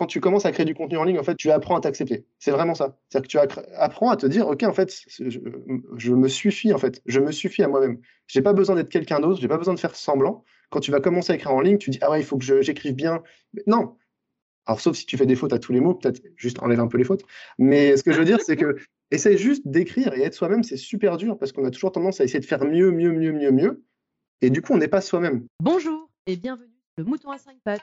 quand tu commences à créer du contenu en ligne, en fait, tu apprends à t'accepter. C'est vraiment ça. C'est-à-dire que tu apprends à te dire, OK, en fait, je, me suffis, en fait. Je me suffis à moi-même. J'ai pas besoin d'être quelqu'un d'autre. J'ai pas besoin de faire semblant. Quand tu vas commencer à écrire en ligne, tu dis, ah ouais, il faut que j'écrive bien. non. Alors, sauf si tu fais des fautes à tous les mots, peut-être juste enlève un peu les fautes. Mais ce que je veux dire, c'est que essaye juste d'écrire et être soi-même, c'est super dur parce qu'on a toujours tendance à essayer de faire mieux, mieux, mieux, mieux, mieux. Et du coup, on n'est pas soi-même. Bonjour et bienvenue sur le Mouton à 5 pattes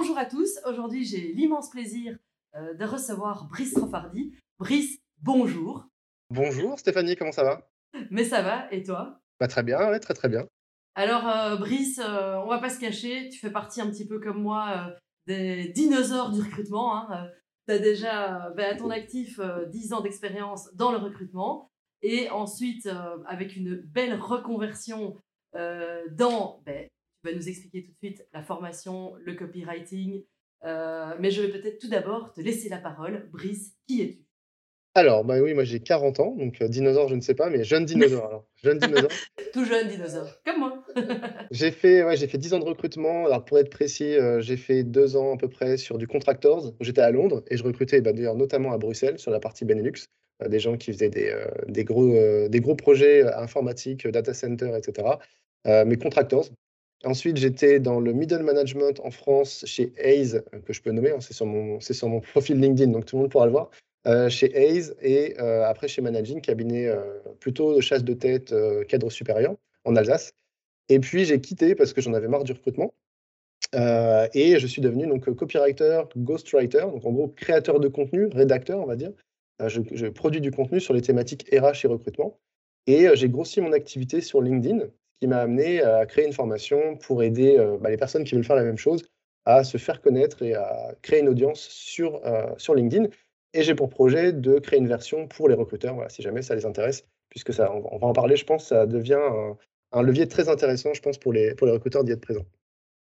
Bonjour à tous, aujourd'hui j'ai l'immense plaisir euh, de recevoir Brice Troffardi. Brice, bonjour. Bonjour Stéphanie, comment ça va? Mais ça va, et toi? Bah, Très bien, très très bien. Alors euh, Brice, euh, on va pas se cacher, tu fais partie un petit peu comme moi des dinosaures du recrutement. Hein. Tu as déjà bah, à ton actif 10 ans d'expérience dans le recrutement et ensuite avec une belle reconversion dans bah, tu vas nous expliquer tout de suite la formation, le copywriting. Euh, mais je vais peut-être tout d'abord te laisser la parole. Brice, qui es-tu? Alors, bah oui, moi j'ai 40 ans, donc euh, dinosaure, je ne sais pas, mais jeune dinosaure alors. Jeune dinosaure. Tout jeune dinosaure, comme moi. j'ai fait, ouais, j'ai fait 10 ans de recrutement. Alors pour être précis, euh, j'ai fait deux ans à peu près sur du contractors. J'étais à Londres et je recrutais bah, d'ailleurs notamment à Bruxelles sur la partie Benelux, des gens qui faisaient des, des gros, des gros projets informatiques, data center, etc. mais contractors, Ensuite, j'étais dans le middle management en France chez Hayes, euh, que je peux nommer, hein, c'est sur, mon, profil LinkedIn, donc tout le monde pourra le voir, euh, chez Hayes, et euh, après chez Managing, cabinet plutôt de chasse de tête, cadre supérieur, en Alsace. Et puis, j'ai quitté parce que j'en avais marre du recrutement. et je suis devenu donc copywriter, ghostwriter, donc en gros créateur de contenu, rédacteur, on va dire. Je, je, produis du contenu sur les thématiques RH et recrutement. Et j'ai grossi mon activité sur LinkedIn, qui m'a amené à créer une formation pour aider euh, bah, les personnes qui veulent faire la même chose à se faire connaître et à créer une audience sur, euh, sur LinkedIn. Et j'ai pour projet de créer une version pour les recruteurs, si jamais ça les intéresse, puisque ça, on va en parler, je pense, ça devient un, levier très intéressant, je pense, pour les, pour les recruteurs d'y être présents.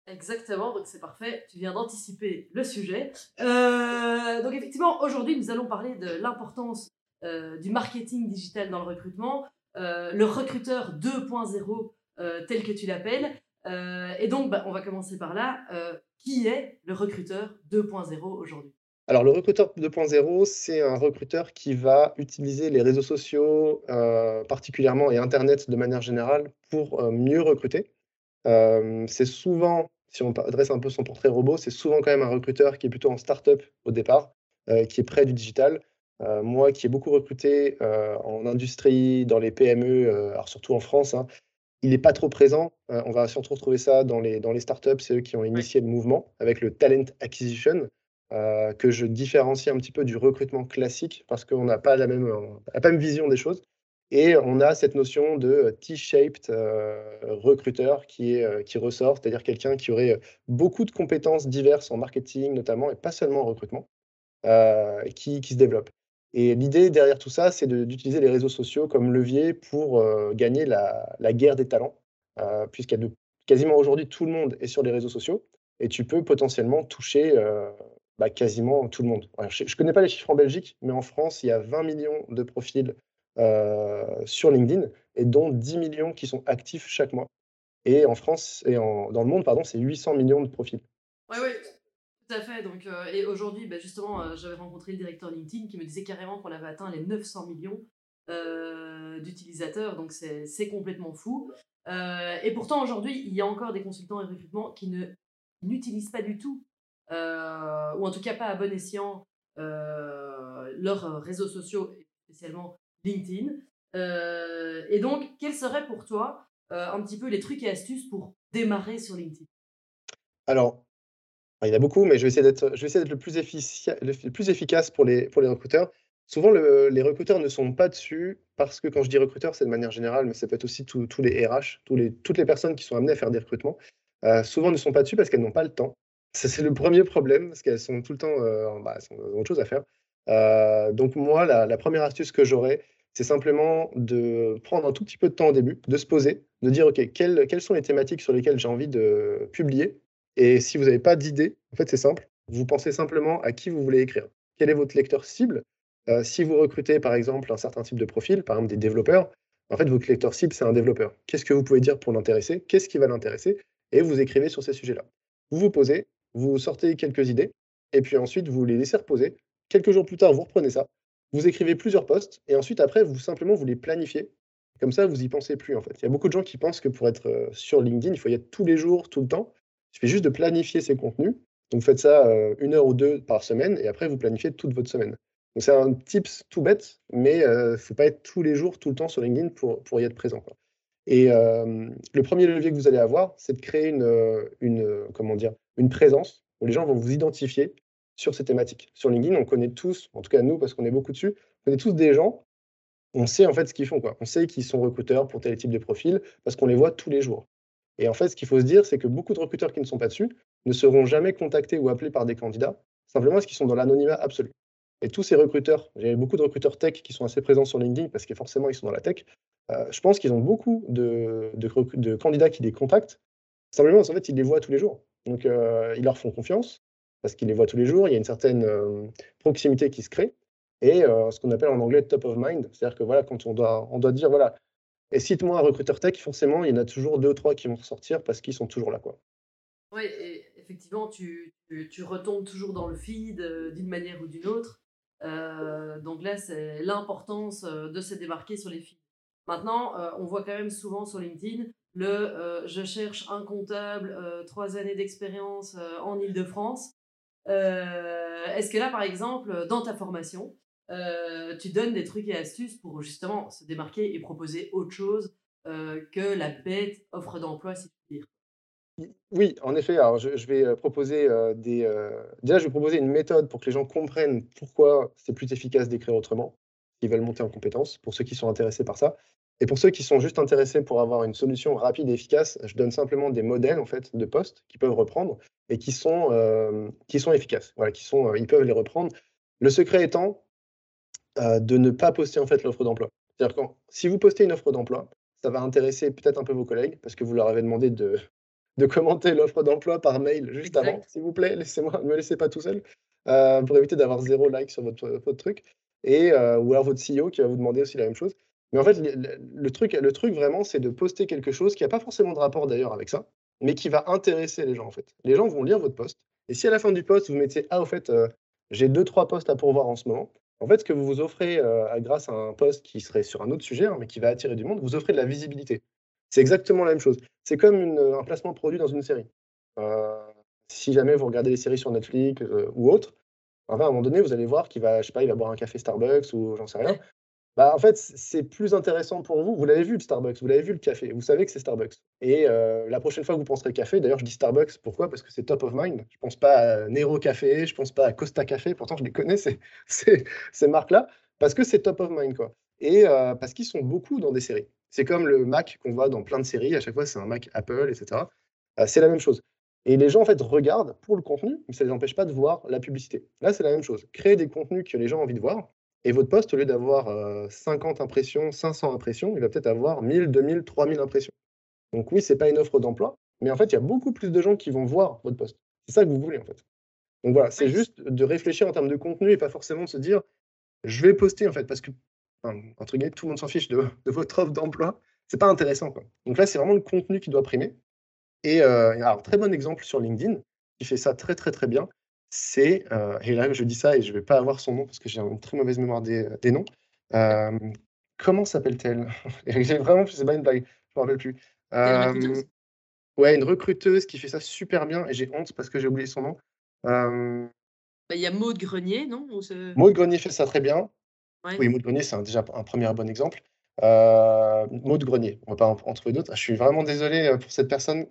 Exactement, donc c'est parfait, tu viens d'anticiper le sujet. Euh, donc effectivement, aujourd'hui, nous allons parler de l'importance du marketing digital dans le recrutement. le recruteur 2.0 euh, tel que tu l'appelles. Euh, et donc, bah, on va commencer par là. Euh, qui est le recruteur 2.0 aujourd'hui? Alors, le recruteur 2.0, c'est un recruteur qui va utiliser les réseaux sociaux, particulièrement, et Internet de manière générale, pour mieux recruter. c'est souvent, si on adresse un peu son portrait robot, c'est souvent quand même un recruteur qui est plutôt en start-up au départ, qui est près du digital. moi, qui ai beaucoup recruté en industrie, dans les PME, alors surtout en France, hein, il n'est pas trop présent. Euh, on va surtout retrouver ça dans les, dans les startups, c'est eux qui ont initié le mouvement avec le talent acquisition, euh, que je différencie un petit peu du recrutement classique parce qu'on n'a pas la même, euh, pas même vision des choses. Et on a cette notion de T-shaped recruteur qui, est, qui ressort, c'est-à-dire quelqu'un qui aurait beaucoup de compétences diverses en marketing notamment, et pas seulement en recrutement, qui, qui se développe. Et l'idée derrière tout ça, c'est d'utiliser les réseaux sociaux comme levier pour euh, gagner la, guerre des talents, euh, puisqu'il y a quasiment aujourd'hui tout le monde est sur les réseaux sociaux et tu peux potentiellement toucher euh, bah, quasiment tout le monde. je ne connais pas les chiffres en Belgique, mais en France, il y a 20 millions de profils sur LinkedIn et dont 10 millions qui sont actifs chaque mois. Et en France et dans le monde, pardon, c'est 800 millions de profils. Oui, oui, tout à fait. Donc, euh, et aujourd'hui, bah, justement, euh, j'avais rencontré le directeur LinkedIn qui me disait carrément qu'on avait atteint les 900 millions euh, d'utilisateurs. Donc, c'est complètement fou. et pourtant, aujourd'hui, il y a encore des consultants et recrutement qui n'utilisent pas du tout, ou en tout cas pas à bon escient, leurs réseaux sociaux, spécialement LinkedIn. et donc, quels seraient pour toi un petit peu les trucs et astuces pour démarrer sur LinkedIn? Alors, il y en a beaucoup, mais je vais essayer d'être, le, plus efficace pour les, recruteurs. Souvent, les recruteurs ne sont pas dessus parce que quand je dis recruteur, c'est de manière générale, mais ça peut être aussi tous les RH, toutes les personnes qui sont amenées à faire des recrutements. Euh, souvent ne sont pas dessus parce qu'elles n'ont pas le temps. Ça, c'est le premier problème, parce qu'elles sont tout le temps, euh, bah, ont autre chose à faire. Euh, donc moi, la, première astuce que j'aurais, c'est simplement de prendre un tout petit peu de temps au début, de se poser, de dire, OK, quelles sont les thématiques sur lesquelles j'ai envie de publier Et si vous n'avez pas d'idée, en fait, c'est simple, vous pensez simplement à qui vous voulez écrire. Quel est votre lecteur cible? Euh, Si vous recrutez, par exemple, un certain type de profil, par exemple des développeurs, en fait, votre lecteur cible, c'est un développeur. Qu'est-ce que vous pouvez dire pour l'intéresser? Qu'est-ce qui va l'intéresser? Et vous écrivez sur ces sujets-là. Vous vous posez, vous sortez quelques idées, et puis ensuite, vous les laissez reposer. Quelques jours plus tard, vous reprenez ça, vous écrivez plusieurs posts, et ensuite, après, vous simplement, vous les planifiez. Comme ça, vous y pensez plus, en fait. Il y a beaucoup de gens qui pensent que pour être euh, sur LinkedIn, il faut y être tous les jours, tout le temps. Il suffit juste de planifier ses contenus. Donc, faites ça euh, une heure ou deux par semaine, et après, vous planifiez toute votre semaine. Donc, c'est un tips tout bête, mais il euh, ne faut pas être tous les jours, tout le temps sur LinkedIn pour, pour y être présent. Et le premier levier que vous allez avoir, c'est de créer une, une, comment dire, une présence où les gens vont vous identifier sur ces thématiques. Sur LinkedIn, on connaît tous, en tout cas nous, parce qu'on est beaucoup dessus, on connaît tous des gens, on sait en fait ce qu'ils font. Quoi. On sait qu'ils sont recruteurs pour tel type de profil, parce qu'on les voit tous les jours. Et en fait, ce qu'il faut se dire, c'est que beaucoup de recruteurs qui ne sont pas dessus ne seront jamais contactés ou appelés par des candidats, simplement parce qu'ils sont dans l'anonymat absolu. Et tous ces recruteurs, j'ai beaucoup de recruteurs tech qui sont assez présents sur LinkedIn parce que forcément ils sont dans la tech. Euh, je pense qu'ils ont beaucoup de, candidats qui les contactent, simplement parce qu'en fait ils les voient tous les jours. Donc, euh, ils leur font confiance parce qu'ils les voient tous les jours. Il y a une certaine euh, proximité qui se crée et ce qu'on appelle en anglais top of mind. C'est-à-dire que voilà, quand on doit dire voilà, et cite-moi un recruteur tech, forcément, il y en a toujours deux, trois qui vont ressortir parce qu'ils sont toujours là. Oui, effectivement, tu, retombes toujours dans le feed d'une manière ou d'une autre. donc là, c'est l'importance de se démarquer sur les feeds. Maintenant, on voit quand même souvent sur LinkedIn le euh, je cherche un comptable, euh, trois années d'expérience euh, en Ile-de-France. Est-ce que là, par exemple, dans ta formation, tu donnes des trucs et astuces pour justement se démarquer et proposer autre chose que la bête offre d'emploi, si tu veux dire oui, en effet. Alors, je, vais proposer des. déjà, je vais proposer une méthode pour que les gens comprennent pourquoi c'est plus efficace d'écrire autrement, s'ils veulent monter en compétences, pour ceux qui sont intéressés par ça. Et pour ceux qui sont juste intéressés pour avoir une solution rapide et efficace, je donne simplement des modèles en fait de postes qu'ils peuvent reprendre et qui sont, euh, qui sont efficaces. Voilà, qui sont, euh, ils peuvent les reprendre. Le secret étant euh, de ne pas poster en fait l'offre d'emploi. C'est-à-dire que si vous postez une offre d'emploi, ça va intéresser peut-être un peu vos collègues parce que vous leur avez demandé de, de commenter l'offre d'emploi par mail juste avant. S'il vous plaît, laissez-moi, ne me laissez pas tout seul pour éviter d'avoir zéro like sur votre, votre truc. Et, ou alors votre CEO qui va vous demander aussi la même chose. Mais en fait, le, truc, le truc vraiment, c'est de poster quelque chose qui n'a pas forcément de rapport d'ailleurs avec ça, mais qui va intéresser les gens en fait. Les gens vont lire votre post. Et si à la fin du post, vous mettez Ah, au fait, euh, j'ai deux, trois postes à pourvoir en ce moment, en fait, ce que vous vous offrez euh, grâce à un post qui serait sur un autre sujet, hein, mais qui va attirer du monde, vous offrez de la visibilité. C'est exactement la même chose. C'est comme un placement produit dans une série. Euh, si jamais vous regardez les séries sur Netflix ou autre, à un moment donné, vous allez voir qu'il va, je sais pas, il va boire un café Starbucks ou j'en sais rien. Bah, en fait, c'est plus intéressant pour vous. Vous l'avez vu le Starbucks, vous l'avez vu le café, vous savez que c'est Starbucks. Et euh, la prochaine fois que vous penserez café, d'ailleurs, je dis Starbucks, pourquoi? Parce que c'est top of mind. Je pense pas à Nero Café, je pense pas à Costa Café, pourtant je les connais, ces, ces, marques-là, parce que c'est top of mind. Quoi. Et euh, parce qu'ils sont beaucoup dans des séries. C'est comme le Mac qu'on voit dans plein de séries, à chaque fois c'est un Mac Apple, etc. Euh, c'est la même chose. Et les gens, en fait, regardent pour le contenu, mais ça ne les empêche pas de voir la publicité. Là, c'est la même chose. Créer des contenus que les gens ont envie de voir, et votre poste, au lieu d'avoir 50 impressions, 500 impressions, il va peut-être avoir 1000, 2000, 3000 impressions. Donc oui, ce n'est pas une offre d'emploi, mais en fait, il y a beaucoup plus de gens qui vont voir votre poste. C'est ça que vous voulez, en fait. Donc voilà, c'est juste de réfléchir en termes de contenu et pas forcément de se dire, je vais poster, en fait, parce que, entre guillemets, tout le monde s'en fiche de, votre offre d'emploi. C'est pas intéressant, quoi. Donc là, c'est vraiment le contenu qui doit primer. Et alors, très bon exemple sur LinkedIn, qui fait ça très, très, très bien c'est, euh, et là je dis ça et je ne vais pas avoir son nom parce que j'ai une très mauvaise mémoire des, des noms. Euh, comment s'appelle-t-elle? J'ai vraiment, c'est pas une blague, je ne me rappelle plus. Euh, ouais, une recruteuse qui fait ça super bien et j'ai honte parce que j'ai oublié son nom. Bah, il y a Maud Grenier, non? Maud Grenier fait ça très bien. Oui, Maud Grenier, c'est déjà un premier bon exemple. Maud Grenier, on ne va pas en, trouver d'autres. Je suis vraiment désolé pour cette personne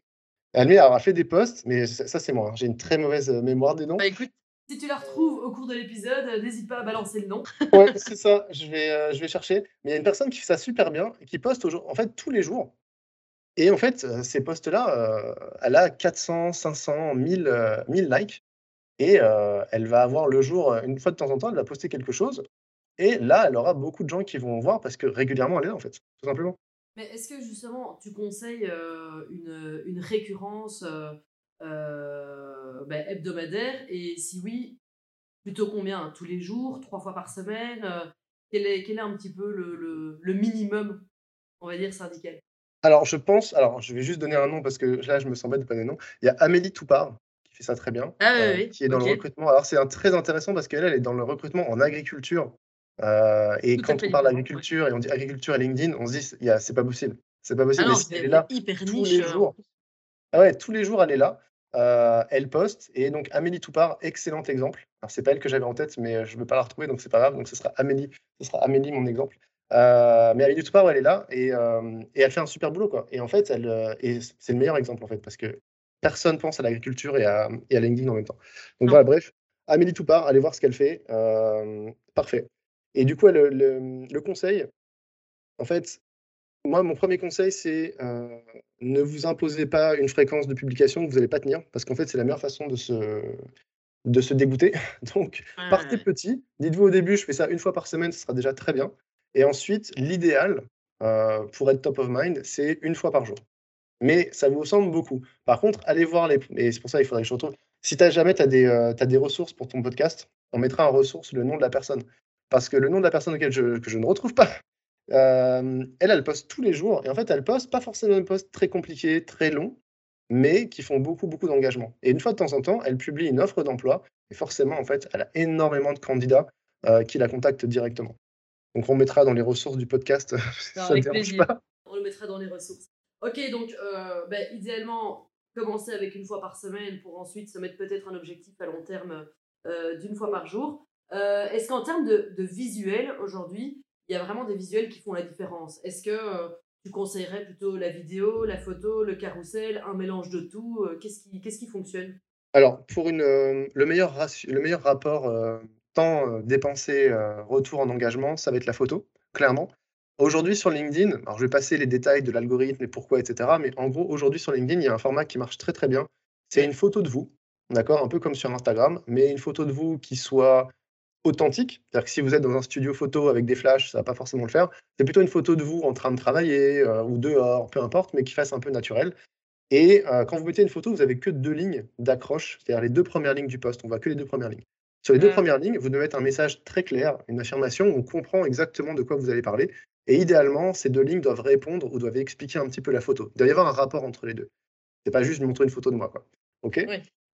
elle a fait des posts, mais ça, c'est moi. Hein. J'ai une très mauvaise euh, mémoire des noms. Bah écoute, si tu la retrouves au cours de l'épisode, euh, n'hésite pas à balancer le nom. ouais, c'est ça. Je vais, euh, je vais chercher. Mais il y a une personne qui fait ça super bien et qui poste en fait tous les jours. Et en fait, ces posts-là, elle a 400, 500, 1000, 1000 likes. Et elle va avoir le jour, une fois de temps en temps, elle va poster quelque chose. Et là, elle aura beaucoup de gens qui vont voir parce que régulièrement, elle est là, en fait, tout simplement. Mais est-ce que justement, tu conseilles une, une, récurrence ben, hebdomadaire? Et si oui, plutôt combien? Tous les jours? Trois fois par semaine? Quel, est, quel est un petit peu le, le, le minimum, on va dire, syndical? Alors, je pense, alors je vais juste donner un nom parce que là, je me sens bête de pas donner nom. Il y a Amélie Toupard qui fait ça très bien, ah, oui, qui est dans le recrutement. Alors, c'est très intéressant parce qu'elle, elle est dans le recrutement en agriculture. Et quand on parle d'agriculture et on dit agriculture et LinkedIn, on se dit, c'est pas possible. C'est pas possible. Ah elle est là tous les jours. Ah ouais, tous les jours, elle est là. elle poste. Et donc, Amélie Toupard, excellent exemple. Alors, c'est pas elle que j'avais en tête, mais je ne veux pas la retrouver, donc c'est pas grave. Donc, ce sera Amélie, ce sera Amélie, mon exemple. Euh, mais Amélie Toupard, elle est là et, euh, et, elle fait un super boulot. Quoi. Et en fait, elle, euh, et c'est le meilleur exemple en fait, parce que personne pense à l'agriculture et à, et à LinkedIn en même temps. Donc voilà, bref, Amélie Toupard, allez voir ce qu'elle fait. parfait. Et du coup, le, le, conseil, en fait, moi, mon premier conseil, c'est ne vous imposez pas une fréquence de publication que vous n'allez pas tenir, parce qu'en fait, c'est la meilleure façon de se, de se dégoûter. Donc, partez petit. Dites-vous au début, je fais ça une fois par semaine, ce sera déjà très bien. Et ensuite, l'idéal euh, pour être top of mind, c'est une fois par jour. Mais ça vous ressemble beaucoup. Par contre, allez voir les. Et c'est pour ça qu'il faudrait que je retrouve. Si tu jamais as des, euh, des ressources pour ton podcast, on mettra en ressource le nom de la personne. Parce que le nom de la personne auquel je, que je ne retrouve pas, euh, elle, elle poste tous les jours. Et en fait, elle poste pas forcément des posts très compliqués, très longs, mais qui font beaucoup, beaucoup d'engagement. Et une fois de temps en temps, elle publie une offre d'emploi. Et forcément, en fait, elle a énormément de candidats qui la contactent directement. Donc on mettra dans les ressources du podcast. ça ne dérange pas. On le mettra dans les ressources. Ok, donc euh, ben, idéalement, commencer avec une fois par semaine pour ensuite se mettre peut-être un objectif à long terme euh, d'une fois par jour. Euh, est-ce qu'en termes de, visuel, aujourd'hui, il y a vraiment des visuels qui font la différence? Est-ce que tu conseillerais plutôt la vidéo, la photo, le carrousel, un mélange de tout? Qu'est-ce qui, qu'est-ce qui fonctionne? Alors, pour une, le, meilleur le meilleur rapport temps euh, dépensé, euh, retour en engagement, ça va être la photo, clairement. Aujourd'hui sur LinkedIn, alors je vais passer les détails de l'algorithme et pourquoi, etc. Mais en gros, aujourd'hui sur LinkedIn, il y a un format qui marche très très bien. C'est une photo de vous, d'accord, un peu comme sur Instagram, mais une photo de vous qui soit authentique. C'est-à-dire que si vous êtes dans un studio photo avec des flashs, ça va pas forcément le faire. C'est plutôt une photo de vous en train de travailler euh, ou dehors, peu importe, mais qui fasse un peu naturel. Et quand vous mettez une photo, vous avez que deux lignes d'accroche, c'est-à-dire les deux premières lignes du poste. On voit que les deux premières lignes. Sur les deux mmh. premières lignes, vous devez mettre un message très clair, une affirmation où on comprend exactement de quoi vous allez parler. Et idéalement, ces deux lignes doivent répondre ou doivent expliquer un petit peu la photo. Il doit y avoir un rapport entre les deux. C'est pas juste montrer une photo de moi. Quoi. OK?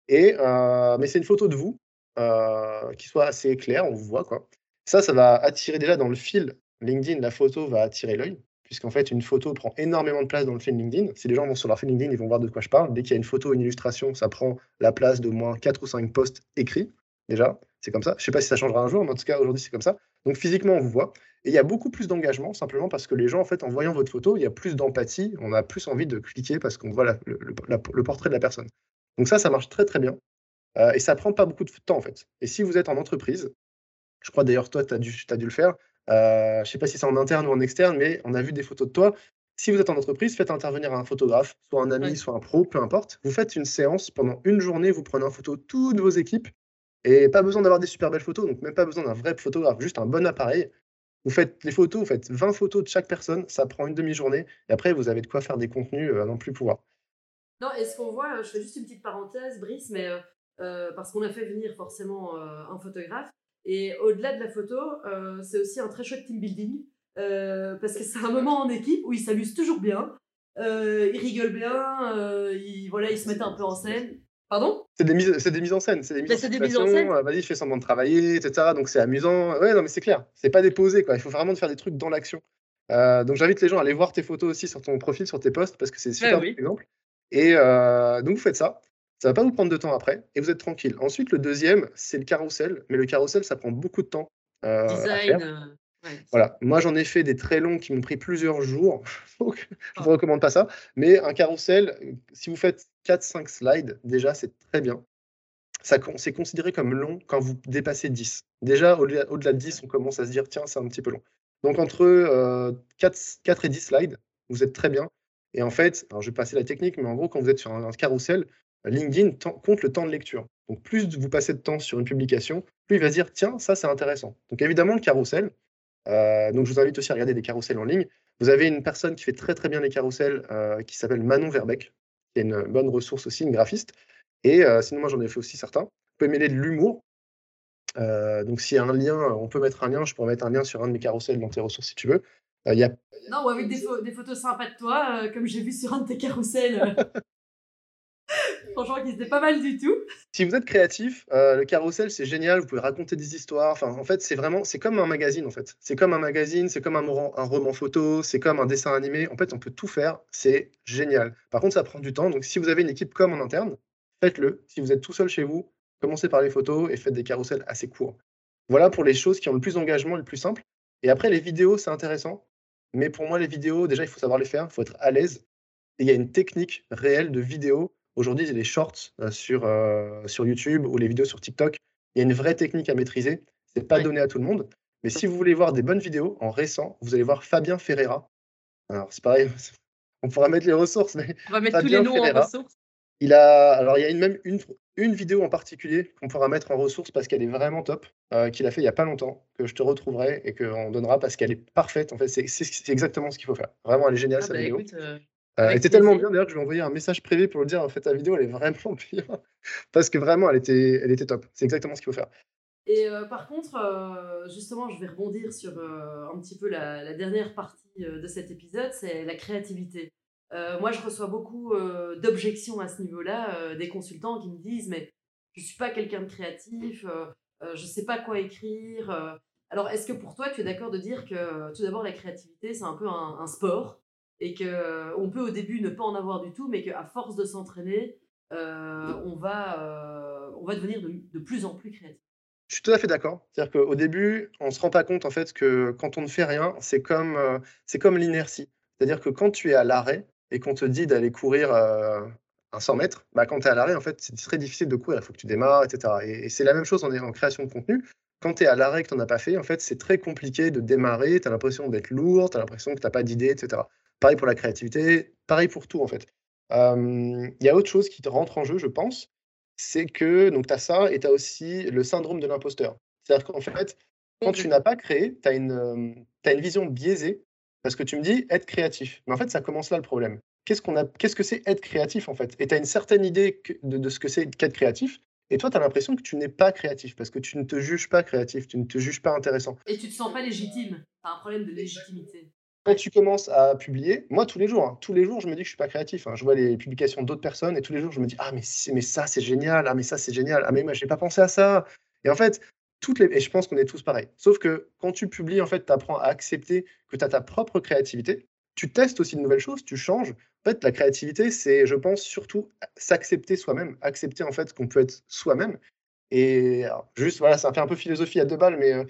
Et, euh, mais c'est une photo de vous euh, qui soit assez claire, on vous voit. Quoi. Ça, ça va attirer déjà dans le fil LinkedIn, la photo va attirer l'œil, puisqu'en fait, une photo prend énormément de place dans le fil LinkedIn. Si les gens vont sur leur fil LinkedIn, ils vont voir de quoi je parle. Dès qu'il y a une photo une illustration, ça prend la place d'au moins 4 ou 5 posts écrits déjà. C'est comme ça. Je ne sais pas si ça changera un jour, mais en tout cas, aujourd'hui, c'est comme ça. Donc, physiquement, on vous voit. Et il y a beaucoup plus d'engagement, simplement parce que les gens, en fait, en voyant votre photo, il y a plus d'empathie. On a plus envie de cliquer parce qu'on voit le, portrait de la personne. Donc, ça, ça marche très, très bien. Euh, et ça prend pas beaucoup de temps, en fait. Et si vous êtes en entreprise, je crois d'ailleurs, toi, tu as, dû, as dû le faire. Euh, je ne sais pas si c'est en interne ou en externe, mais on a vu des photos de toi. Si vous êtes en entreprise, faites intervenir un photographe, soit un ami, soit un pro, peu importe. Vous faites une séance pendant une journée, vous prenez en photo toutes vos équipes et pas besoin d'avoir des super belles photos, donc même pas besoin d'un vrai photographe, juste un bon appareil. Vous faites les photos, vous faites 20 photos de chaque personne, ça prend une demi-journée, et après vous avez de quoi faire des contenus euh, à non plus pouvoir. Non, est-ce qu'on voit, euh, je fais juste une petite parenthèse, Brice, mais euh, parce qu'on a fait venir forcément un photographe, et au-delà de la photo, c'est aussi un très chouette team building, parce que c'est un moment en équipe où ils s'amusent toujours bien, ils rigolent bien, ils, voilà, ils se mettent un peu en scène. Pardon? C'est des, mises, c'est des mises en scène. C'est des mises, en, scène. Euh, vas-y, je fais semblant de travailler, etc. Donc c'est amusant. Ouais, non, mais c'est clair. C'est pas déposé, quoi. Il faut vraiment faire des trucs dans l'action. Euh, donc j'invite les gens à aller voir tes photos aussi sur ton profil, sur tes posts, parce que c'est super exemple. Et euh, donc vous faites ça. Ça va pas vous prendre de temps après et vous êtes tranquille. Ensuite, le deuxième, c'est le carrousel. Mais le carrousel, ça prend beaucoup de temps. Design. Voilà, moi j'en ai fait des très longs qui m'ont pris plusieurs jours, donc je ne vous ah. recommande pas ça. Mais un carrousel, si vous faites 4-5 slides, déjà c'est très bien. C'est considéré comme long quand vous dépassez 10. Déjà, au-delà de 10, on commence à se dire, tiens, c'est un petit peu long. Donc entre 4, euh, 4, et 10 slides, vous êtes très bien. Et en fait, alors je vais passer la technique, mais en gros, quand vous êtes sur un, carrousel, LinkedIn compte le temps de lecture. Donc plus vous passez de temps sur une publication, plus il va se dire tiens, ça c'est intéressant. Donc évidemment, le carrousel, euh, donc je vous invite aussi à regarder des carousels en ligne. Vous avez une personne qui fait très très bien les carousels euh, qui s'appelle Manon Verbeck, qui est une bonne ressource aussi, une graphiste. Et euh, sinon, moi j'en ai fait aussi certains. Vous pouvez mêler de l'humour. donc s'il y a un lien, on peut mettre un lien, je pourrais mettre un lien sur un de mes carousels dans tes ressources si tu veux. y a... Non, ou avec des, des, photos sympas de toi, comme j'ai vu sur un de tes carousels. Franchement, qui était pas mal du tout. Si vous êtes créatif, euh, le carrousel, c'est génial. Vous pouvez raconter des histoires. Enfin, en fait, c'est vraiment, c'est comme un magazine, en fait. C'est comme un magazine, c'est comme un, un roman photo, c'est comme un dessin animé. En fait, on peut tout faire. C'est génial. Par contre, ça prend du temps. Donc, si vous avez une équipe comme en interne, faites-le. Si vous êtes tout seul chez vous, commencez par les photos et faites des carousels assez courts. Voilà pour les choses qui ont le plus d'engagement le plus simple. Et après, les vidéos, c'est intéressant. Mais pour moi, les vidéos, déjà, il faut savoir les faire. Il faut être à l'aise. Il y a une technique réelle de vidéo Aujourd'hui, c'est les shorts euh, sur, euh, sur YouTube ou les vidéos sur TikTok. Il y a une vraie technique à maîtriser. Ce n'est pas donné à tout le monde. Mais si vous voulez voir des bonnes vidéos en récent, vous allez voir Fabien Ferreira. Alors, c'est pareil, on pourra mettre les ressources, mais. On va mettre tous les noms en ressources. Il a, alors, il y a une, même une, une vidéo en particulier qu'on pourra mettre en ressources parce qu'elle est vraiment top, euh, qu'il a fait il n'y a pas longtemps, que je te retrouverai et qu'on donnera parce qu'elle est parfaite. En fait, c'est exactement ce qu'il faut faire. Vraiment, elle est géniale, ah cette bah vidéo. Euh, elle était tellement bien d'ailleurs que je lui ai envoyé un message privé pour lui dire en fait ta vidéo elle est vraiment bien parce que vraiment elle était, elle était top. C'est exactement ce qu'il faut faire. Et euh, par contre, euh, justement, je vais rebondir sur un petit peu la, dernière partie de cet épisode, c'est la créativité. moi, je reçois beaucoup d'objections à ce niveau-là, des consultants qui me disent mais je suis pas quelqu'un de créatif, je sais pas quoi écrire. alors, est-ce que pour toi, tu es d'accord de dire que tout d'abord la créativité c'est un peu un sport? Et qu'on peut au début ne pas en avoir du tout, mais qu'à force de s'entraîner, euh, on, va, euh, on va devenir de, plus en plus créatif. Je suis tout à fait d'accord. C'est-à-dire qu'au début, on ne se rend pas compte en fait que quand on ne fait rien, c'est comme, euh, c'est comme l'inertie. C'est-à-dire que quand tu es à l'arrêt et qu'on te dit d'aller courir un 100 mètres, bah, quand tu es à l'arrêt, en fait, c'est très difficile de courir. Il faut que tu démarres, etc. Et, c'est la même chose en, en création de contenu quand tu es à l'arrêt que tu n'en as pas fait, en fait, c'est très compliqué de démarrer. Tu as l'impression d'être lourd, tu as l'impression que tu n'as pas d'idée, etc. Pareil pour la créativité, pareil pour tout en fait. Il y a autre chose qui te rentre en jeu, je pense, c'est que tu as ça et tu as aussi le syndrome de l'imposteur. C'est-à-dire qu'en fait, quand tu n'as pas créé, tu as, une, une vision biaisée parce que tu me dis être créatif. Mais en fait, ça commence là le problème. Qu'est-ce qu'on a qu'est-ce que c'est être créatif en fait? Et tu as une certaine idée de, de ce que c'est qu'être créatif. Et toi, tu as l'impression que tu n'es pas créatif parce que tu ne te juges pas créatif, tu ne te juges pas intéressant. Et tu te sens pas légitime. Tu as un problème de légitimité quand tu commences à publier, moi tous les jours, hein, tous les jours, je me dis que je suis pas créatif. Hein. Je vois les publications d'autres personnes et tous les jours, je me dis ah mais ça c'est génial, ah mais ça c'est génial, ah mais moi j'ai pas pensé à ça. Et en fait, toutes les et je pense qu'on est tous pareils. Sauf que quand tu publies, en fait, tu apprends à accepter que tu as ta propre créativité. Tu testes aussi de nouvelles choses, tu changes. En fait, la créativité, c'est, je pense, surtout s'accepter soi-même, accepter en fait qu'on peut être soi-même. Et juste, voilà, ça fait un peu philosophie à deux balles, mais euh,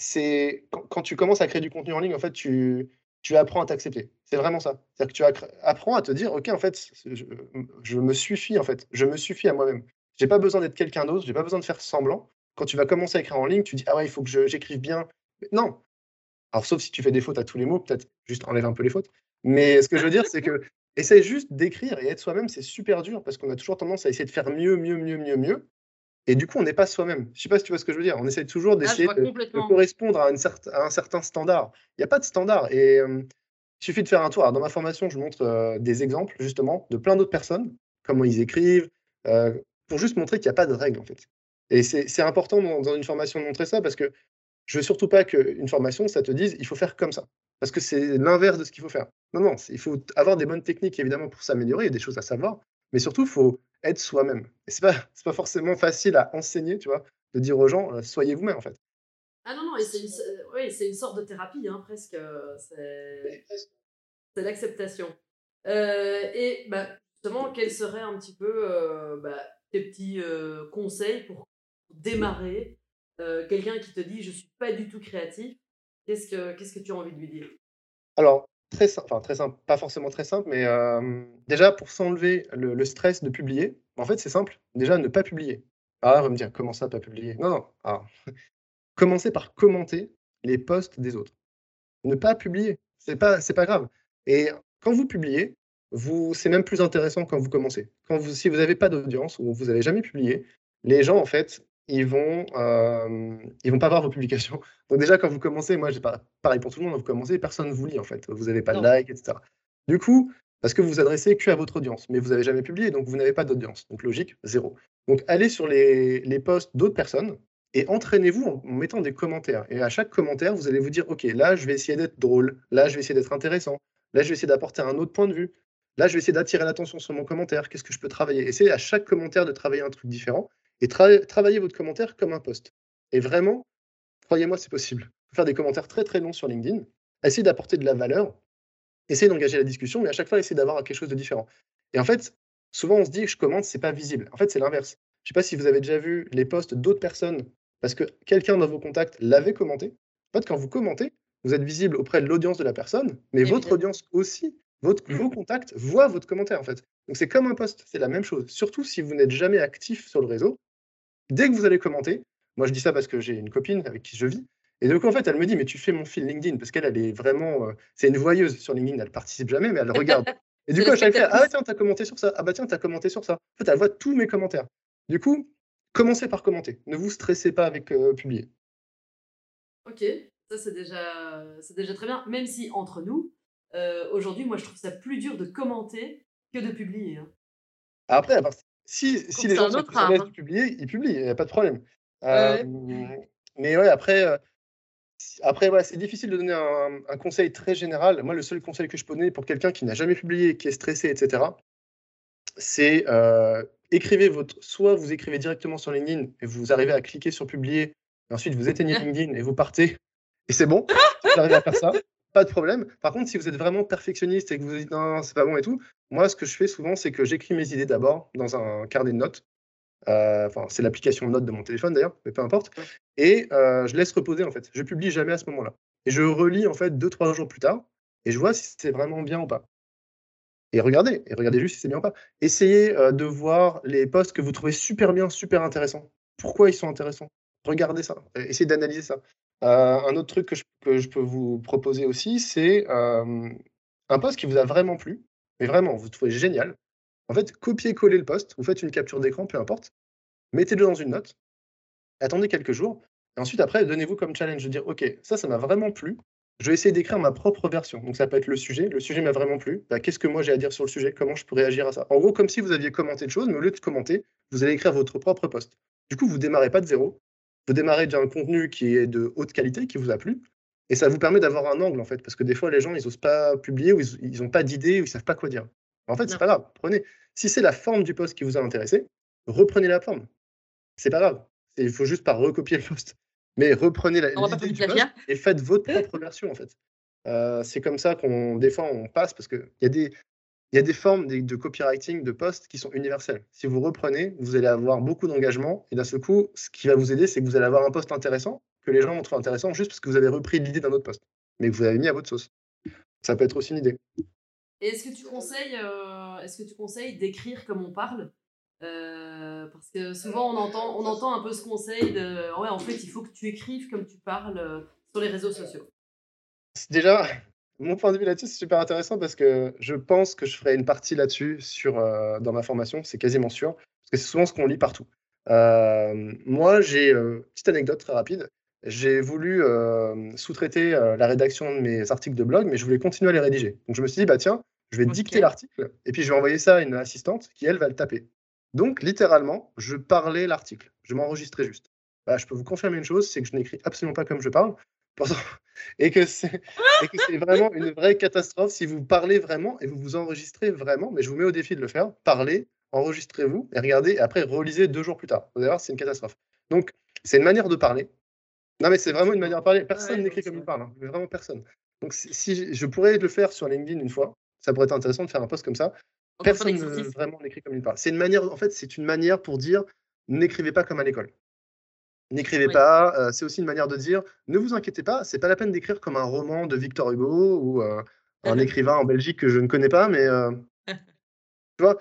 c'est quand, tu commences à créer du contenu en ligne, en fait, tu, apprends à t'accepter. C'est vraiment ça. C'est-à-dire que tu apprends à te dire, OK, en fait, je, me suffis, en fait. Je me suffis à moi-même. J'ai pas besoin d'être quelqu'un d'autre, j'ai pas besoin de faire semblant. Quand tu vas commencer à écrire en ligne, tu dis, ah ouais, il faut que j'écrive bien. non. Alors, sauf si tu fais des fautes à tous les mots, peut-être juste enlève un peu les fautes. Mais ce que je veux dire, c'est que essaye juste d'écrire et être soi-même, c'est super dur parce qu'on a toujours tendance à essayer de faire mieux, mieux, mieux, mieux, mieux. Et du coup, on n'est pas soi-même. Je sais pas si tu vois ce que je veux dire. On essaie toujours ah, d'essayer de, correspondre à, une un certain standard. Il n'y a pas de standard. Et il suffit de faire un tour. Alors, dans ma formation, je montre des exemples, justement, de plein d'autres personnes, comment ils écrivent, pour juste montrer qu'il n'y a pas de règle, en fait. Et c'est important dans, une formation de montrer ça parce que je veux surtout pas qu'une formation, ça te dise il faut faire comme ça. Parce que c'est l'inverse de ce qu'il faut faire. Non, non, il faut avoir des bonnes techniques, évidemment, pour s'améliorer. Il y a des choses à savoir. Mais surtout, il faut être soi-même. Et c'est pas, pas forcément facile à enseigner, tu vois, de dire aux gens, euh, soyez vous-même, en fait. Ah non, non, et c'est une, une, sorte de thérapie, hein, presque. Euh, c'est l'acceptation. Euh, et bah, justement, quels seraient un petit peu bah, tes petits conseils pour démarrer quelqu'un qui te dit je suis pas du tout créatif Qu'est-ce que qu'est-ce que tu as envie de lui dire? Alors, très simple, enfin très simple, pas forcément très simple, mais déjà pour s'enlever le, stress de publier, en fait c'est simple, déjà ne pas publier. Ah, on va me dire, comment ça, pas publier? Non, non, commencez par commenter les posts des autres. Ne pas publier, c'est pas, c'est pas grave. Et quand vous publiez, vous, c'est même plus intéressant quand vous commencez. Quand vous, si vous n'avez pas d'audience ou vous n'avez jamais publié, les gens, en fait, ils vont, euh, ils vont pas voir vos publications. Donc déjà, quand vous commencez, moi, j'ai pas pareil pour tout le monde, vous commencez, personne ne vous lit, en fait. Vous n'avez pas de like, etc. Du coup, parce que vous vous adressez que à votre audience, mais vous n'avez jamais publié, donc vous n'avez pas d'audience. Donc logique, zéro. Donc allez sur les, les posts d'autres personnes et entraînez-vous en, mettant des commentaires. Et à chaque commentaire, vous allez vous dire, OK, là, je vais essayer d'être drôle, là, je vais essayer d'être intéressant, là, je vais essayer d'apporter un autre point de vue, là, je vais essayer d'attirer l'attention sur mon commentaire, qu'est-ce que je peux travailler? Essayez à chaque commentaire de travailler un truc différent et travaillez votre commentaire comme un post. Et vraiment, croyez-moi, c'est possible. Faire des commentaires très très longs sur LinkedIn, essayez d'apporter de la valeur, essayez d'engager la discussion, mais à chaque fois, essayez d'avoir quelque chose de différent. Et en fait, souvent, on se dit que je commente, c'est pas visible. En fait, c'est l'inverse. Je ne sais pas si vous avez déjà vu les posts d'autres personnes parce que quelqu'un dans vos contacts l'avait commenté. En fait, quand vous commentez, vous êtes visible auprès de l'audience de la personne, mais votre audience aussi, votre, vos contacts voient votre commentaire en fait. Donc c'est comme un post, c'est la même chose. Surtout si vous n'êtes jamais actif sur le réseau, dès que vous allez commenter, moi je dis ça parce que j'ai une copine avec qui je vis, et donc en fait elle me dit mais tu fais mon fil LinkedIn parce qu'elle elle est vraiment, euh, c'est une voyeuse sur LinkedIn, elle participe jamais mais elle regarde. Et du coup à chaque fois, ah tiens t'as commenté sur ça, ah bah tiens t'as commenté sur ça. En fait elle voit tous mes commentaires. Du coup commencez par commenter, ne vous stressez pas avec euh, publier. Ok, ça c'est déjà, c'est déjà très bien, même si entre nous, euh, aujourd'hui moi je trouve ça plus dur de commenter que de publier. Hein. Après, si, si les gens sont à de publier, ils publient, il n'y a pas de problème. Euh, mais ouais, après, euh, après ouais, c'est difficile de donner un, conseil très général. Moi, le seul conseil que je peux donner pour quelqu'un qui n'a jamais publié, qui est stressé, etc., c'est euh, écrivez votre. Soit vous écrivez directement sur LinkedIn et vous arrivez à cliquer sur publier, et ensuite vous éteignez LinkedIn et vous partez, et c'est bon, vous arrivez à faire ça pas de problème. Par contre, si vous êtes vraiment perfectionniste et que vous dites non, c'est pas bon et tout, moi, ce que je fais souvent, c'est que j'écris mes idées d'abord dans un carnet de notes. Euh, enfin, c'est l'application de notes de mon téléphone d'ailleurs, mais peu importe. Et euh, je laisse reposer en fait. Je publie jamais à ce moment-là. Et je relis en fait deux, trois jours plus tard et je vois si c'est vraiment bien ou pas. Et regardez, et regardez juste si c'est bien ou pas. Essayez euh, de voir les posts que vous trouvez super bien, super intéressants. Pourquoi ils sont intéressants? Regardez ça. Essayez d'analyser ça. Un autre truc que je, peux vous proposer aussi, c'est un post qui vous a vraiment plu mais vraiment, vous trouvez génial. En fait, copiez-coller le poste, vous faites une capture d'écran, peu importe, mettez-le dans une note, attendez quelques jours, et ensuite, après, donnez-vous comme challenge de dire, OK, ça, ça m'a vraiment plu, je vais essayer d'écrire ma propre version. Donc, ça peut être le sujet, le sujet m'a vraiment plu, bah, qu'est-ce que moi j'ai à dire sur le sujet, comment je peux réagir à ça? En gros, comme si vous aviez commenté de choses, mais au lieu de commenter, vous allez écrire votre propre poste. Du coup, vous démarrez pas de zéro, vous démarrez d'un contenu qui est de haute qualité, qui vous a plu, et ça vous permet d'avoir un angle, en fait, parce que des fois, les gens, ils n'osent pas publier ou ils n'ont pas d'idée ou ils ne savent pas quoi dire. En fait, c'est pas grave. Prenez. Si c'est la forme du poste qui vous a intéressé, reprenez la forme. C'est pas grave. Il faut juste pas recopier le poste. Mais reprenez l'idée du poste et faites votre propre version, en fait. Euh, c'est comme ça qu'on, des fois, on passe parce qu'il y a des, il y a des formes de copywriting de posts qui sont universelles. Si vous reprenez, vous allez avoir beaucoup d'engagement et d'un seul coup, ce qui va vous aider, c'est que vous allez avoir un poste intéressant que les gens vont trouver intéressant juste parce que vous avez repris l'idée d'un autre poste, mais que vous avez mis à votre sauce. Ça peut être aussi une idée. est-ce que tu conseilles, euh, est-ce que tu conseilles d'écrire comme on parle? Euh, Parce que souvent on entend, on entend un peu ce conseil de, ouais, en fait, il faut que tu écrives comme tu parles euh, sur les réseaux sociaux. Déjà, mon point de vue là-dessus, c'est super intéressant parce que je pense que je ferai une partie là-dessus sur, dans ma formation, c'est quasiment sûr, parce que c'est souvent ce qu'on lit partout. moi, j'ai une petite anecdote très rapide j'ai voulu euh, sous-traiter euh, la rédaction de mes articles de blog, mais je voulais continuer à les rédiger. Donc je me suis dit, bah tiens, je vais dicter l'article, et puis je vais envoyer ça à une assistante qui, elle, va le taper. Donc, littéralement, je parlais l'article. Je m'enregistrais juste. Bah, je peux vous confirmer une chose, c'est que je n'écris absolument pas comme je parle. Et que c'est vraiment une vraie catastrophe si vous parlez vraiment et vous vous enregistrez vraiment. Mais je vous mets au défi de le faire. Parlez, enregistrez-vous et regardez. Et après, relisez deux jours plus tard. Vous allez voir, c'est une catastrophe. Donc, c'est une manière de parler. Non, mais c'est vraiment une manière de parler. Personne n'écrit comme il parle. Hein. Vraiment personne. Donc, si je pourrais le faire sur LinkedIn une fois, ça pourrait être intéressant de faire un post comme ça. personne ne vraiment n'écrit comme il parle. C'est une manière, en fait, c'est une manière pour dire n'écrivez pas comme à l'école. N'écrivez pas. Euh, c'est aussi une manière de dire ne vous inquiétez pas, c'est pas la peine d'écrire comme un roman de Victor Hugo ou euh, un écrivain en Belgique que je ne connais pas, mais euh, tu vois,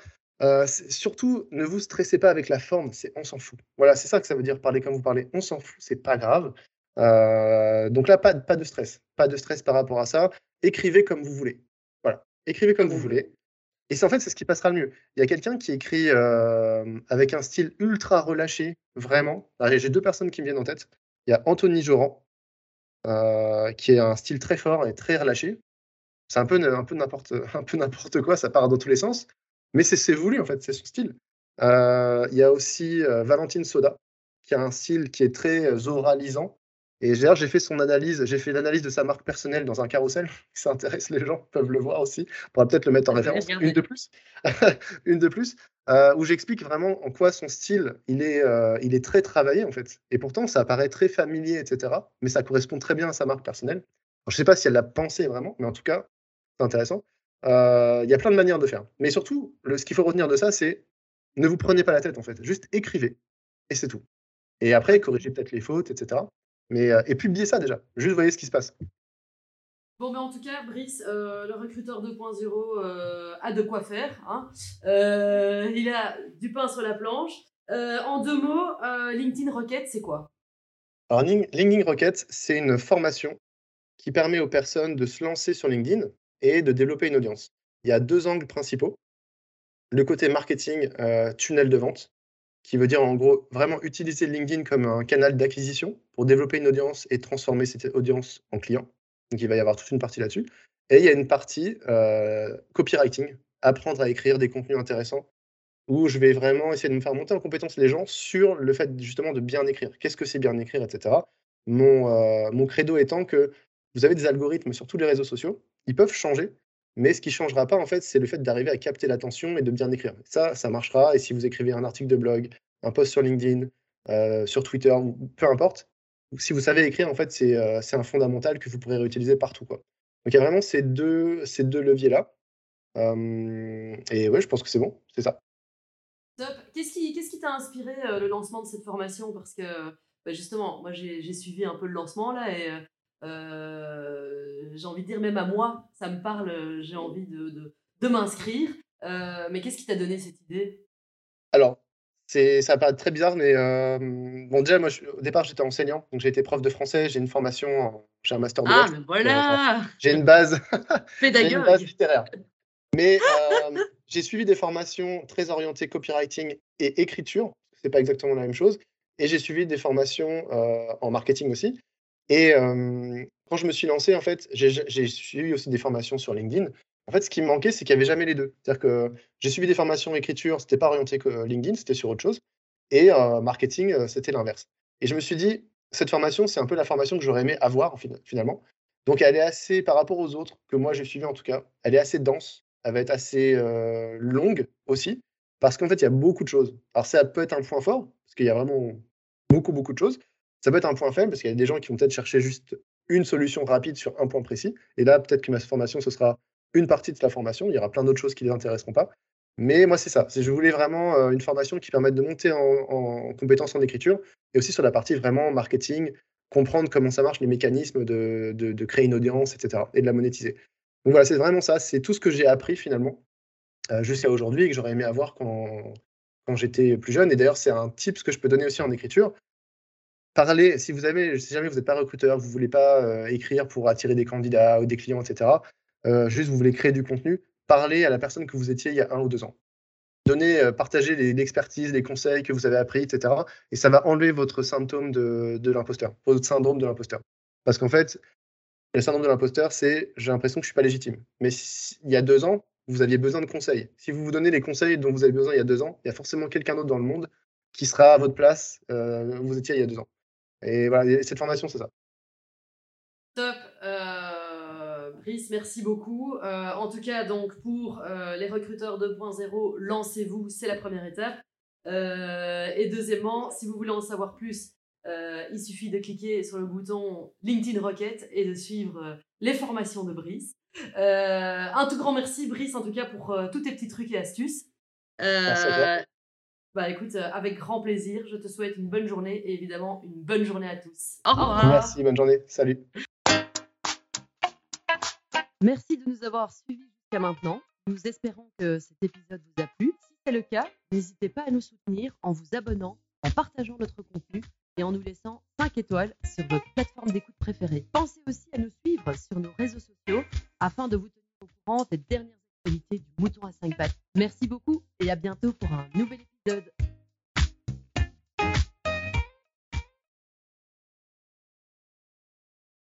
surtout, ne vous stressez pas avec la forme, c'est on s'en fout. Voilà, c'est ça que ça veut dire parler comme vous parlez. On s'en fout, c'est pas grave. Donc là, pas, pas de stress, pas de stress par rapport à ça. Écrivez comme vous voulez. Voilà, écrivez comme vous voulez. Et en fait, c'est ce qui passera le mieux. Il y a quelqu'un qui écrit avec un style ultra relâché, vraiment. J'ai deux personnes qui me viennent en tête. Il y a Anthony Joran, qui a un style très fort et très relâché. C'est un peu, un peu n'importe quoi, ça part dans tous les sens. Mais c'est voulu, en fait, c'est son style. il y a aussi Valentine Soda, qui a un style qui est très oralisant. Et d'ailleurs, j'ai fait son analyse, j'ai fait l'analyse de sa marque personnelle dans un carrousel. Si ça intéresse les gens, peuvent le voir aussi. On pourra peut-être le mettre en référence. Une de plus. Une de plus. Euh, où j'explique vraiment en quoi son style, il est, euh, il est très travaillé en fait. Et pourtant, ça paraît très familier, etc. Mais ça correspond très bien à sa marque personnelle. je ne sais pas si elle l'a pensé vraiment, mais en tout cas, c'est intéressant. Euh, il y a plein de manières de faire. Mais surtout, le, ce qu'il faut retenir de ça, c'est ne vous prenez pas la tête en fait. Juste écrivez. Et c'est tout. Et après, corrigez peut-être les fautes, etc. Mais, et publiez ça déjà. Juste voyez ce qui se passe. Bon, mais en tout cas, Brice, euh, le recruteur 2.0 euh, a de quoi faire. Hein. Euh, il a du pain sur la planche. en deux mots, LinkedIn Rocket, c'est quoi? Alors, LinkedIn Rocket, c'est une formation qui permet aux personnes de se lancer sur LinkedIn et de développer une audience. Il y a deux angles principaux. Le côté marketing, tunnel de vente, qui veut dire en gros vraiment utiliser LinkedIn comme un canal d'acquisition pour développer une audience et transformer cette audience en client. Donc il va y avoir toute une partie là-dessus. Et il y a une partie euh, copywriting, apprendre à écrire des contenus intéressants, où je vais vraiment essayer de me faire monter en compétence les gens sur le fait justement de bien écrire. Qu'est-ce que c'est bien écrire, etc. Euh, mon credo étant que vous avez des algorithmes sur tous les réseaux sociaux, ils peuvent changer, mais ce qui ne changera pas, en fait, c'est le fait d'arriver à capter l'attention et de bien écrire. Ça, ça marchera. Et si vous écrivez un article de blog, un post sur LinkedIn, euh, sur Twitter, peu importe, si vous savez écrire, en fait, euh, c'est un fondamental que vous pourrez réutiliser partout. Quoi. Donc il y a vraiment ces deux, ces deux leviers-là. et ouais, je pense que c'est bon, c'est ça. Top. Qu'est-ce qui qui t'a inspiré euh, le lancement de cette formation? Parce que bah, justement, moi j'ai suivi un peu le lancement là et euh, j'ai envie de dire même à moi, ça me parle, j'ai envie de, de, de m'inscrire. mais qu'est-ce qui t'a donné cette idée? Alors, ça paraît très bizarre, mais euh, bon, déjà, moi, au départ, j'étais enseignant, donc j'ai été prof de français, j'ai une formation, j'ai un master de Ah, mais voilà J'ai une base, j'ai une base littéraire. Mais euh, j'ai suivi des formations très orientées copywriting et écriture, c'est pas exactement la même chose, et j'ai suivi des formations euh, en marketing aussi. Et quand je me suis lancé, en fait, j'ai suivi aussi des formations sur LinkedIn. En fait, ce qui me manquait, c'est qu'il n'y avait jamais les deux. C'est-à-dire que j'ai suivi des formations écriture, c'était pas orienté que LinkedIn, c'était sur autre chose. Et marketing, c'était l'inverse. Et je me suis dit, cette formation, c'est un peu la formation que j'aurais aimé avoir finalement. Donc, elle est assez, par rapport aux autres que moi j'ai suivi en tout cas, elle est assez dense, elle va être assez longue aussi, parce qu'en fait, il y a beaucoup de choses. Alors, ça peut être un point fort, parce qu'il y a vraiment beaucoup, beaucoup de choses. Ça peut être un point faible, parce qu'il y a des gens qui vont peut-être chercher juste une solution rapide sur un point précis. Et là, peut-être que ma formation, ce sera une partie de la formation. Il y aura plein d'autres choses qui ne les intéresseront pas. Mais moi, c'est ça. Je voulais vraiment euh, une formation qui permette de monter en, compétences en écriture et aussi sur la partie vraiment marketing, comprendre comment ça marche, les mécanismes de, créer une audience, etc. et de la monétiser. Donc voilà, c'est vraiment ça. C'est tout ce que j'ai appris finalement euh, jusqu'à aujourd'hui et que j'aurais aimé avoir quand, quand j'étais plus jeune. Et d'ailleurs, c'est un tip que je peux donner aussi en écriture. Parlez, si vous avez, si jamais vous n'êtes pas recruteur, vous ne voulez pas euh, écrire pour attirer des candidats ou des clients, etc., euh, juste vous voulez créer du contenu, parlez à la personne que vous étiez il y a un ou deux ans. Donnez, euh, partagez l'expertise, les, conseils que vous avez appris, etc. Et ça va enlever votre symptôme de, de l'imposteur, votre syndrome de l'imposteur. Parce qu'en fait, le syndrome de l'imposteur, c'est j'ai l'impression que je ne suis pas légitime. Mais il y a deux ans, vous aviez besoin de conseils. Si vous vous donnez les conseils dont vous avez besoin il y a deux ans, il y a forcément quelqu'un d'autre dans le monde qui sera à votre place euh, où vous étiez il y a deux ans. Et voilà, cette formation, c'est ça. Top. Brice, merci beaucoup. Euh, en tout cas, donc pour euh, les recruteurs 2.0, lancez-vous, c'est la première étape. Euh, et deuxièmement, si vous voulez en savoir plus, il suffit de cliquer sur le bouton LinkedIn Rocket et de suivre les formations de Brice. un tout grand merci, Brice, en tout cas, pour tous tes petits trucs et astuces. Bah écoute, avec grand plaisir, je te souhaite une bonne journée et évidemment une bonne journée à tous. Au revoir. Merci, bonne journée. Salut. Merci de nous avoir suivis jusqu'à maintenant. Nous espérons que cet épisode vous a plu. Si c'est le cas, n'hésitez pas à nous soutenir en vous abonnant, en partageant notre contenu et en nous laissant 5 étoiles sur votre plateforme d'écoute préférée. Pensez aussi à nous suivre sur nos réseaux sociaux afin de vous tenir au courant des dernières l'actualité du mouton à 5 pattes. Merci beaucoup et à bientôt pour un nouvel épisode.